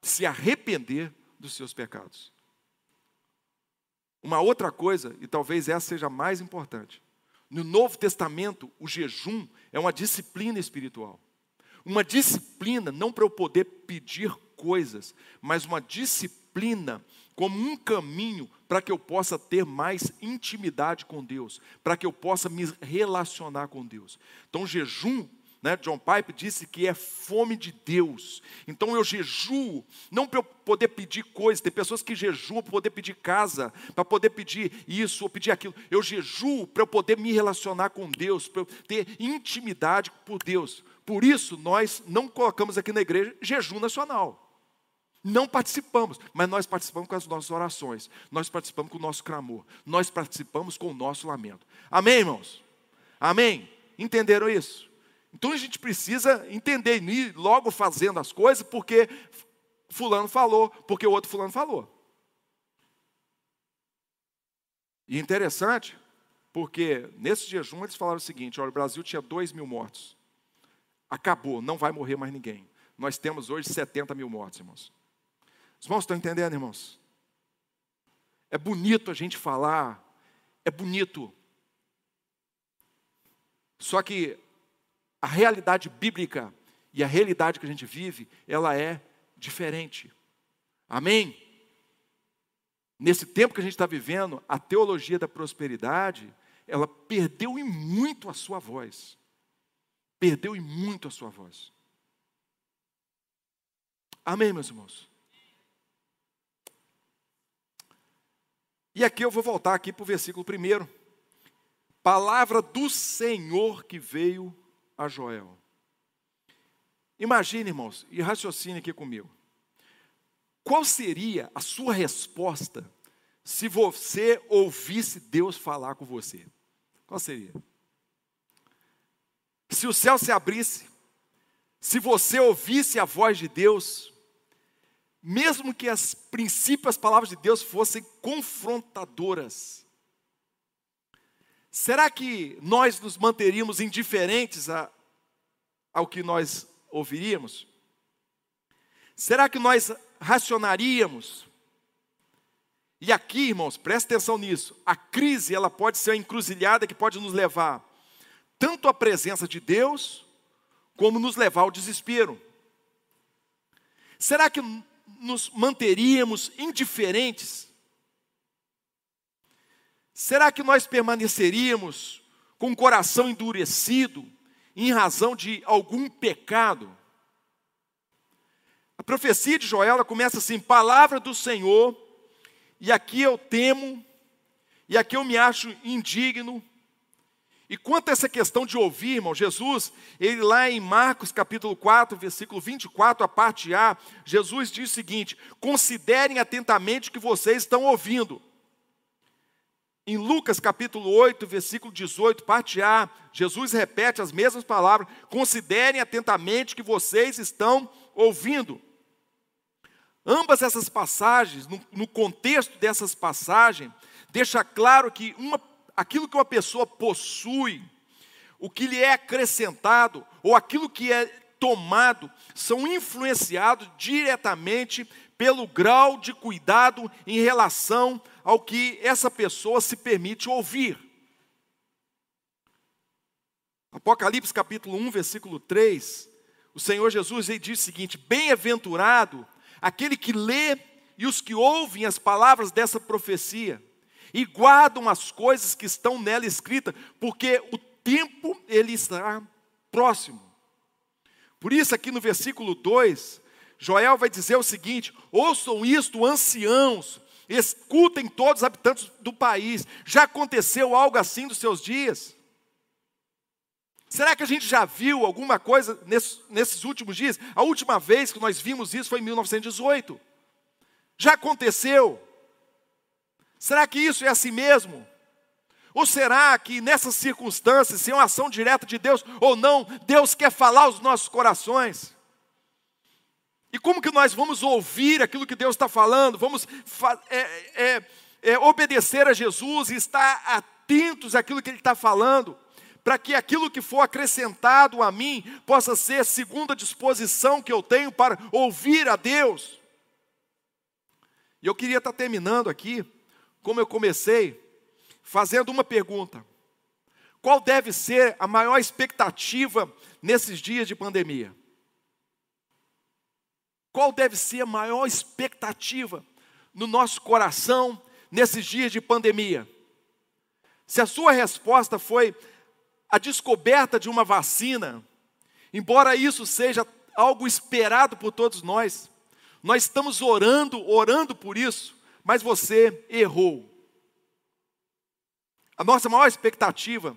se arrepender dos seus pecados. Uma outra coisa, e talvez essa seja mais importante, no Novo Testamento, o jejum é uma disciplina espiritual. Uma disciplina não para eu poder pedir coisas, mas uma disciplina como um caminho para que eu possa ter mais intimidade com Deus, para que eu possa me relacionar com Deus. Então, jejum né, John Pipe disse que é fome de Deus. Então eu jejuo, não para eu poder pedir coisas, tem pessoas que jejuam para poder pedir casa, para poder pedir isso ou pedir aquilo. Eu jejuo para eu poder me relacionar com Deus, para eu ter intimidade por Deus. Por isso nós não colocamos aqui na igreja jejum nacional. Não participamos, mas nós participamos com as nossas orações, nós participamos com o nosso clamor, nós participamos com o nosso lamento. Amém, irmãos? Amém? Entenderam isso? Então a gente precisa entender, ir logo fazendo as coisas, porque fulano falou, porque o outro fulano falou. E interessante, porque nesse jejum eles falaram o seguinte: olha, o Brasil tinha 2 mil mortos. Acabou, não vai morrer mais ninguém. Nós temos hoje 70 mil mortos, irmãos. Os irmãos estão entendendo, irmãos? É bonito a gente falar, é bonito. Só que a realidade bíblica e a realidade que a gente vive, ela é diferente. Amém? Nesse tempo que a gente está vivendo, a teologia da prosperidade, ela perdeu em muito a sua voz. Perdeu em muito a sua voz. Amém, meus irmãos? E aqui eu vou voltar aqui para o versículo primeiro. Palavra do Senhor que veio a Joel. Imagine, irmãos, e raciocine aqui comigo. Qual seria a sua resposta se você ouvisse Deus falar com você? Qual seria? Se o céu se abrisse, se você ouvisse a voz de Deus, mesmo que as princípios, as palavras de Deus fossem confrontadoras, Será que nós nos manteríamos indiferentes a, ao que nós ouviríamos? Será que nós racionaríamos? E aqui, irmãos, preste atenção nisso. A crise, ela pode ser uma encruzilhada que pode nos levar tanto à presença de Deus, como nos levar ao desespero. Será que nos manteríamos indiferentes Será que nós permaneceríamos com o coração endurecido em razão de algum pecado? A profecia de Joel começa assim: palavra do Senhor, e aqui eu temo, e aqui eu me acho indigno. E quanto a essa questão de ouvir, irmão, Jesus, ele lá em Marcos capítulo 4, versículo 24, a parte A, Jesus diz o seguinte: considerem atentamente o que vocês estão ouvindo. Em Lucas capítulo 8, versículo 18, parte A, Jesus repete as mesmas palavras: considerem atentamente o que vocês estão ouvindo. Ambas essas passagens, no, no contexto dessas passagens, deixa claro que uma, aquilo que uma pessoa possui, o que lhe é acrescentado, ou aquilo que é tomado, são influenciados diretamente pelo grau de cuidado em relação ao que essa pessoa se permite ouvir. Apocalipse capítulo 1, versículo 3, o Senhor Jesus diz o seguinte: Bem-aventurado aquele que lê e os que ouvem as palavras dessa profecia e guardam as coisas que estão nela escritas, porque o tempo ele está próximo. Por isso aqui no versículo 2, Joel vai dizer o seguinte: ouçam isto, anciãos, escutem todos os habitantes do país. Já aconteceu algo assim dos seus dias? Será que a gente já viu alguma coisa nesses últimos dias? A última vez que nós vimos isso foi em 1918. Já aconteceu? Será que isso é assim mesmo? Ou será que nessas circunstâncias, se é uma ação direta de Deus ou não, Deus quer falar aos nossos corações? E como que nós vamos ouvir aquilo que Deus está falando? Vamos é, é, é, obedecer a Jesus e estar atentos àquilo que Ele está falando, para que aquilo que for acrescentado a mim possa ser segundo a disposição que eu tenho para ouvir a Deus. E eu queria estar terminando aqui, como eu comecei, fazendo uma pergunta: qual deve ser a maior expectativa nesses dias de pandemia? Qual deve ser a maior expectativa no nosso coração nesses dias de pandemia? Se a sua resposta foi a descoberta de uma vacina, embora isso seja algo esperado por todos nós, nós estamos orando, orando por isso, mas você errou. A nossa maior expectativa,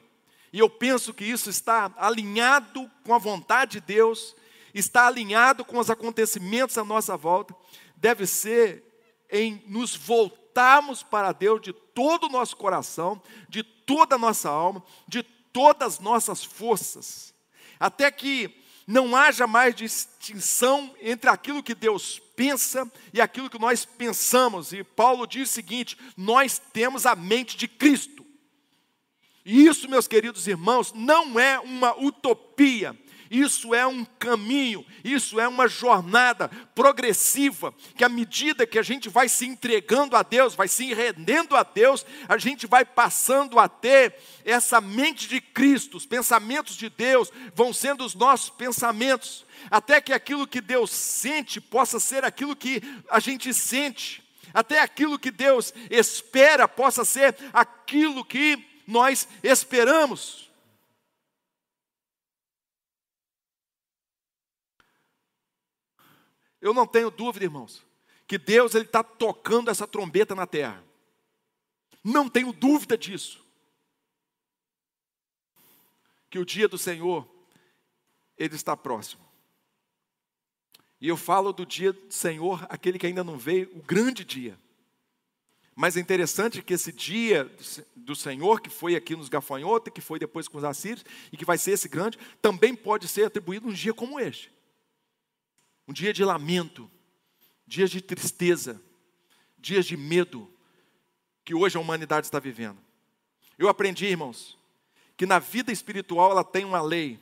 e eu penso que isso está alinhado com a vontade de Deus, está alinhado com os acontecimentos à nossa volta, deve ser em nos voltarmos para Deus de todo o nosso coração, de toda a nossa alma, de todas as nossas forças, até que não haja mais distinção entre aquilo que Deus pensa e aquilo que nós pensamos. E Paulo diz o seguinte: nós temos a mente de Cristo. E isso, meus queridos irmãos, não é uma utopia, isso é um caminho, isso é uma jornada progressiva, que à medida que a gente vai se entregando a Deus, vai se rendendo a Deus, a gente vai passando a ter essa mente de Cristo, os pensamentos de Deus vão sendo os nossos pensamentos, até que aquilo que Deus sente possa ser aquilo que a gente sente, até aquilo que Deus espera possa ser aquilo que nós esperamos. Eu não tenho dúvida, irmãos, que Deus está tocando essa trombeta na terra. Não tenho dúvida disso. Que o dia do Senhor ele está próximo. E eu falo do dia do Senhor, aquele que ainda não veio, o grande dia. Mas é interessante que esse dia do Senhor, que foi aqui nos gafanhotos, que foi depois com os assírios, e que vai ser esse grande, também pode ser atribuído um dia como este um dia de lamento, dias de tristeza, dias de medo que hoje a humanidade está vivendo. Eu aprendi, irmãos, que na vida espiritual ela tem uma lei.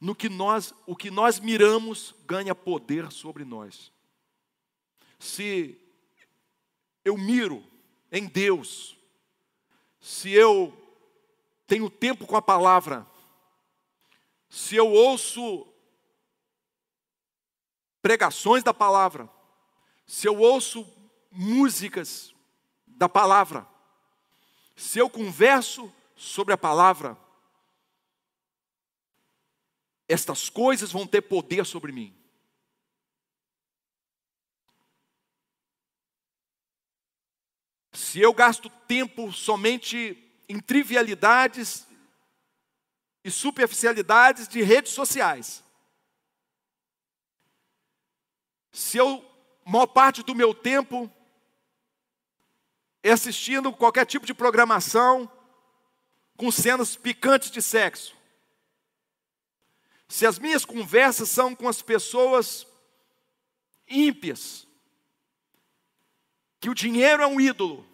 No que nós, o que nós miramos ganha poder sobre nós. Se eu miro em Deus, se eu tenho tempo com a palavra, se eu ouço pregações da palavra, se eu ouço músicas da palavra, se eu converso sobre a palavra, estas coisas vão ter poder sobre mim. Se eu gasto tempo somente em trivialidades e superficialidades de redes sociais, se eu, maior parte do meu tempo, assistindo qualquer tipo de programação com cenas picantes de sexo, se as minhas conversas são com as pessoas ímpias, que o dinheiro é um ídolo,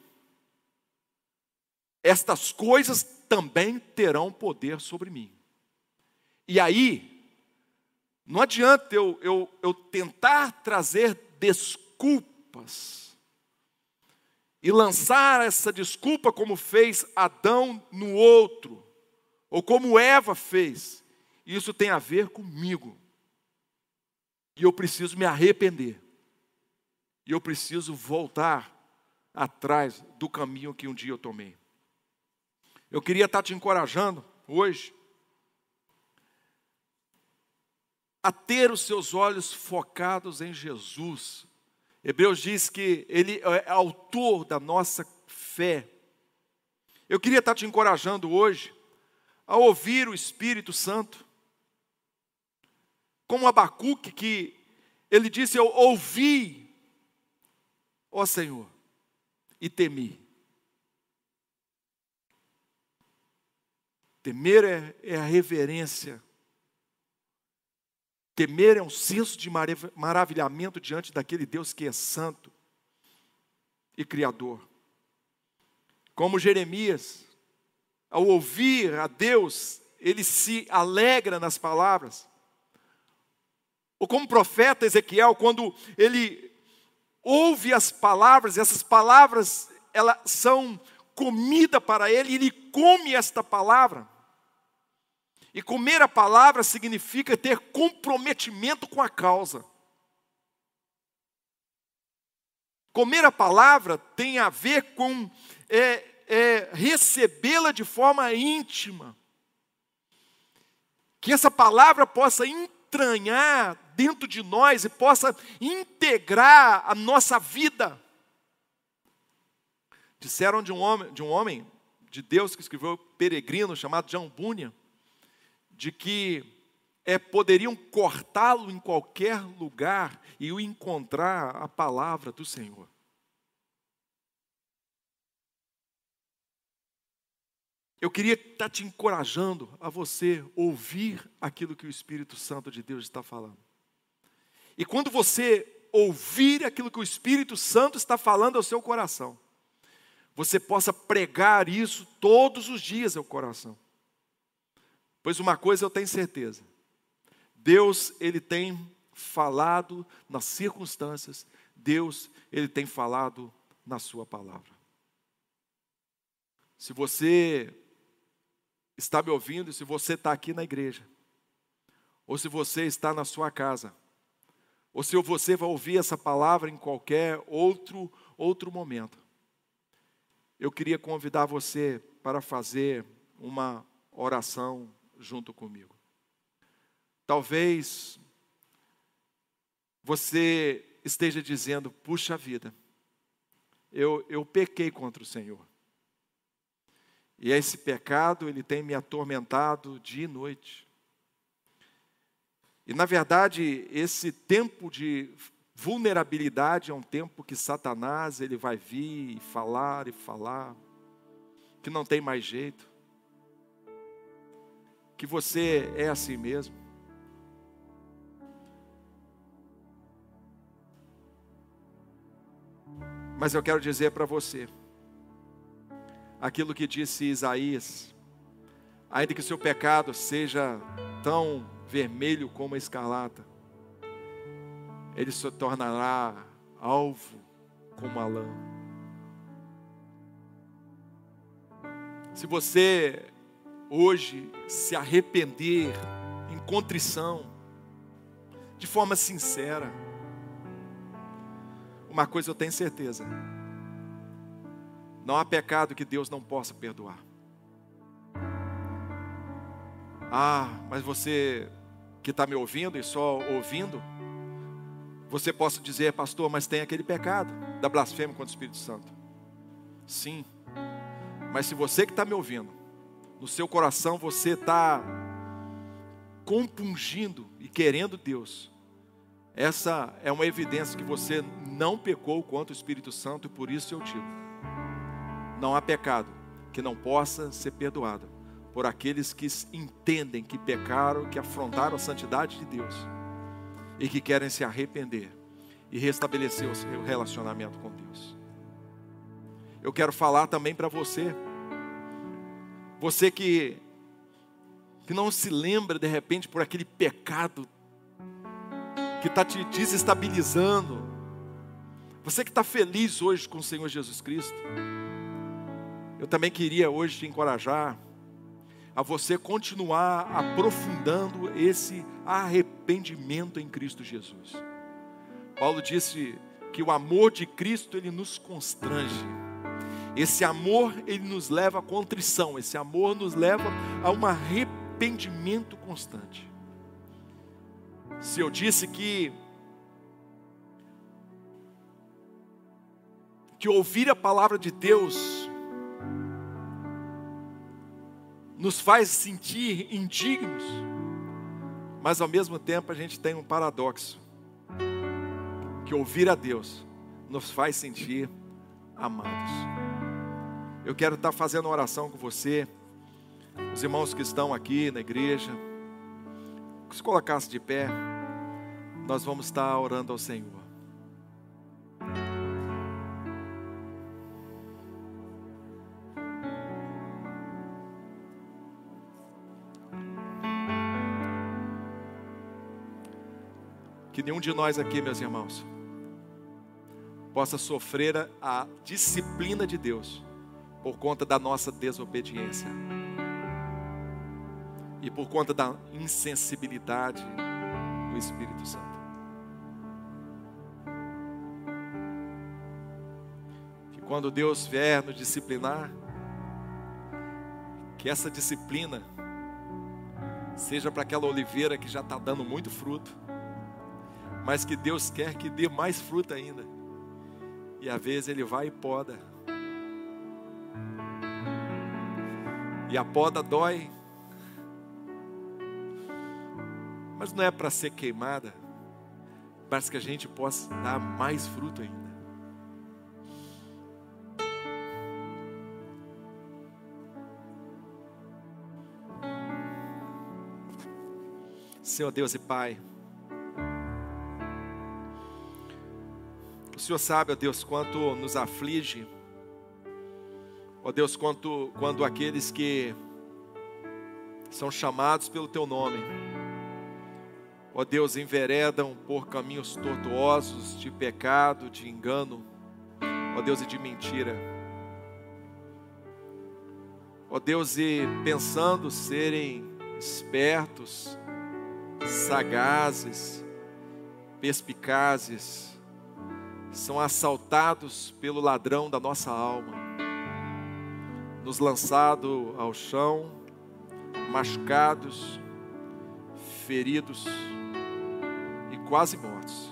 estas coisas também terão poder sobre mim. E aí, não adianta eu, eu, eu tentar trazer desculpas e lançar essa desculpa como fez Adão no outro, ou como Eva fez. Isso tem a ver comigo. E eu preciso me arrepender. E eu preciso voltar atrás do caminho que um dia eu tomei. Eu queria estar te encorajando hoje a ter os seus olhos focados em Jesus. Hebreus diz que Ele é autor da nossa fé. Eu queria estar te encorajando hoje a ouvir o Espírito Santo, como Abacuque, que ele disse: Eu ouvi, ó Senhor, e temi. Temer é, é a reverência Temer é um senso de maravilhamento diante daquele Deus que é santo e criador. Como Jeremias, ao ouvir a Deus, ele se alegra nas palavras. Ou como profeta Ezequiel, quando ele ouve as palavras, essas palavras elas são comida para ele, ele come esta palavra. E comer a palavra significa ter comprometimento com a causa. Comer a palavra tem a ver com é, é, recebê-la de forma íntima. Que essa palavra possa entranhar dentro de nós e possa integrar a nossa vida. Disseram de um homem, de um homem de Deus que escreveu Peregrino, chamado John Bunyan, de que é, poderiam cortá-lo em qualquer lugar e o encontrar a palavra do Senhor. Eu queria estar te encorajando a você ouvir aquilo que o Espírito Santo de Deus está falando. E quando você ouvir aquilo que o Espírito Santo está falando ao seu coração, você possa pregar isso todos os dias ao coração. Pois uma coisa eu tenho certeza: Deus, Ele tem falado nas circunstâncias, Deus, Ele tem falado na Sua palavra. Se você está me ouvindo, se você está aqui na igreja, ou se você está na sua casa, ou se você vai ouvir essa palavra em qualquer outro outro momento. Eu queria convidar você para fazer uma oração junto comigo. Talvez você esteja dizendo: puxa vida, eu, eu pequei contra o Senhor. E esse pecado, ele tem me atormentado dia e noite. E na verdade, esse tempo de vulnerabilidade é um tempo que Satanás, ele vai vir e falar e falar, que não tem mais jeito. Que você é assim mesmo. Mas eu quero dizer para você, aquilo que disse Isaías: ainda que o seu pecado seja tão vermelho como a escarlata, ele se tornará alvo como a lã. Se você hoje se arrepender em contrição, de forma sincera, uma coisa eu tenho certeza: não há pecado que Deus não possa perdoar. Ah, mas você que está me ouvindo e só ouvindo, você possa dizer, pastor, mas tem aquele pecado da blasfêmia contra o Espírito Santo. Sim, mas se você que está me ouvindo, no seu coração você está compungindo e querendo Deus, essa é uma evidência que você não pecou contra o Espírito Santo e por isso eu digo: não há pecado que não possa ser perdoado por aqueles que entendem que pecaram, que afrontaram a santidade de Deus e que querem se arrepender e restabelecer o seu relacionamento com Deus. Eu quero falar também para você, você que que não se lembra de repente por aquele pecado que está te desestabilizando, você que está feliz hoje com o Senhor Jesus Cristo, eu também queria hoje te encorajar a você continuar aprofundando esse arrependimento em Cristo Jesus. Paulo disse que o amor de Cristo ele nos constrange. Esse amor ele nos leva à contrição, esse amor nos leva a um arrependimento constante. Se eu disse que que ouvir a palavra de Deus nos faz sentir indignos, mas ao mesmo tempo a gente tem um paradoxo: que ouvir a Deus nos faz sentir amados. Eu quero estar fazendo oração com você, os irmãos que estão aqui na igreja, se colocasse de pé, nós vamos estar orando ao Senhor. que nenhum de nós aqui, meus irmãos, possa sofrer a disciplina de Deus por conta da nossa desobediência e por conta da insensibilidade do Espírito Santo. Que quando Deus vier nos disciplinar, que essa disciplina seja para aquela oliveira que já está dando muito fruto, mas que Deus quer que dê mais fruto ainda. E às vezes Ele vai e poda. E a poda dói, mas não é para ser queimada, para que a gente possa dar mais fruto ainda. Senhor Deus e Pai, o Senhor sabe, ó Deus, quanto nos aflige, ó Deus, quanto, quando aqueles que são chamados pelo Teu nome, ó Deus, enveredam por caminhos tortuosos de pecado, de engano, ó Deus, e de mentira. Ó Deus, e pensando serem espertos, sagazes, perspicazes, são assaltados pelo ladrão da nossa alma, nos lançado ao chão, machucados, feridos e quase mortos.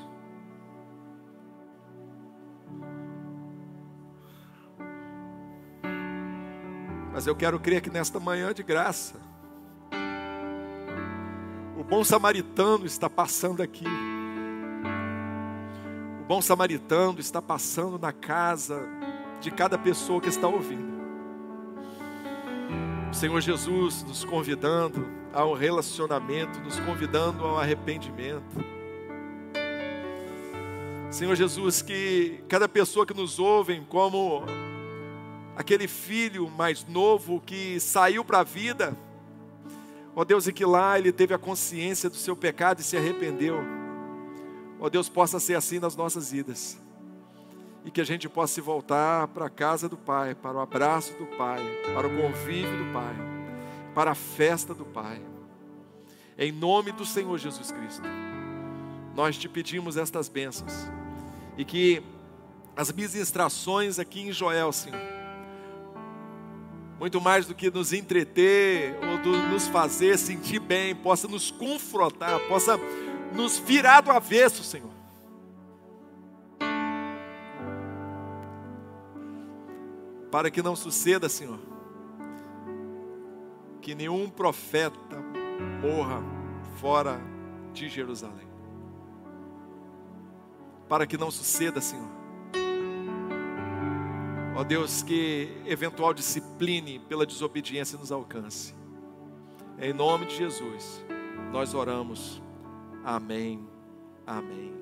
Mas eu quero crer que nesta manhã de graça, bom samaritano está passando aqui. O bom samaritano está passando na casa de cada pessoa que está ouvindo. O Senhor Jesus nos convidando ao relacionamento, nos convidando ao arrependimento. Senhor Jesus, que cada pessoa que nos ouve, como aquele filho mais novo que saiu para a vida, Ó Deus, e que lá ele teve a consciência do seu pecado e se arrependeu. Ó Deus, possa ser assim nas nossas vidas. E que a gente possa se voltar para a casa do Pai, para o abraço do Pai, para o convívio do Pai, para a festa do Pai. Em nome do Senhor Jesus Cristo, nós te pedimos estas bênçãos. E que as ministrações aqui em Joel, Senhor, muito mais do que nos entreter ou do, nos fazer sentir bem, possa nos confrontar, possa nos virar do avesso, Senhor. Para que não suceda, Senhor, que nenhum profeta morra fora de Jerusalém. Para que não suceda, Senhor, Ó Deus, que eventual discipline pela desobediência nos alcance. Em nome de Jesus, nós oramos. Amém, amém.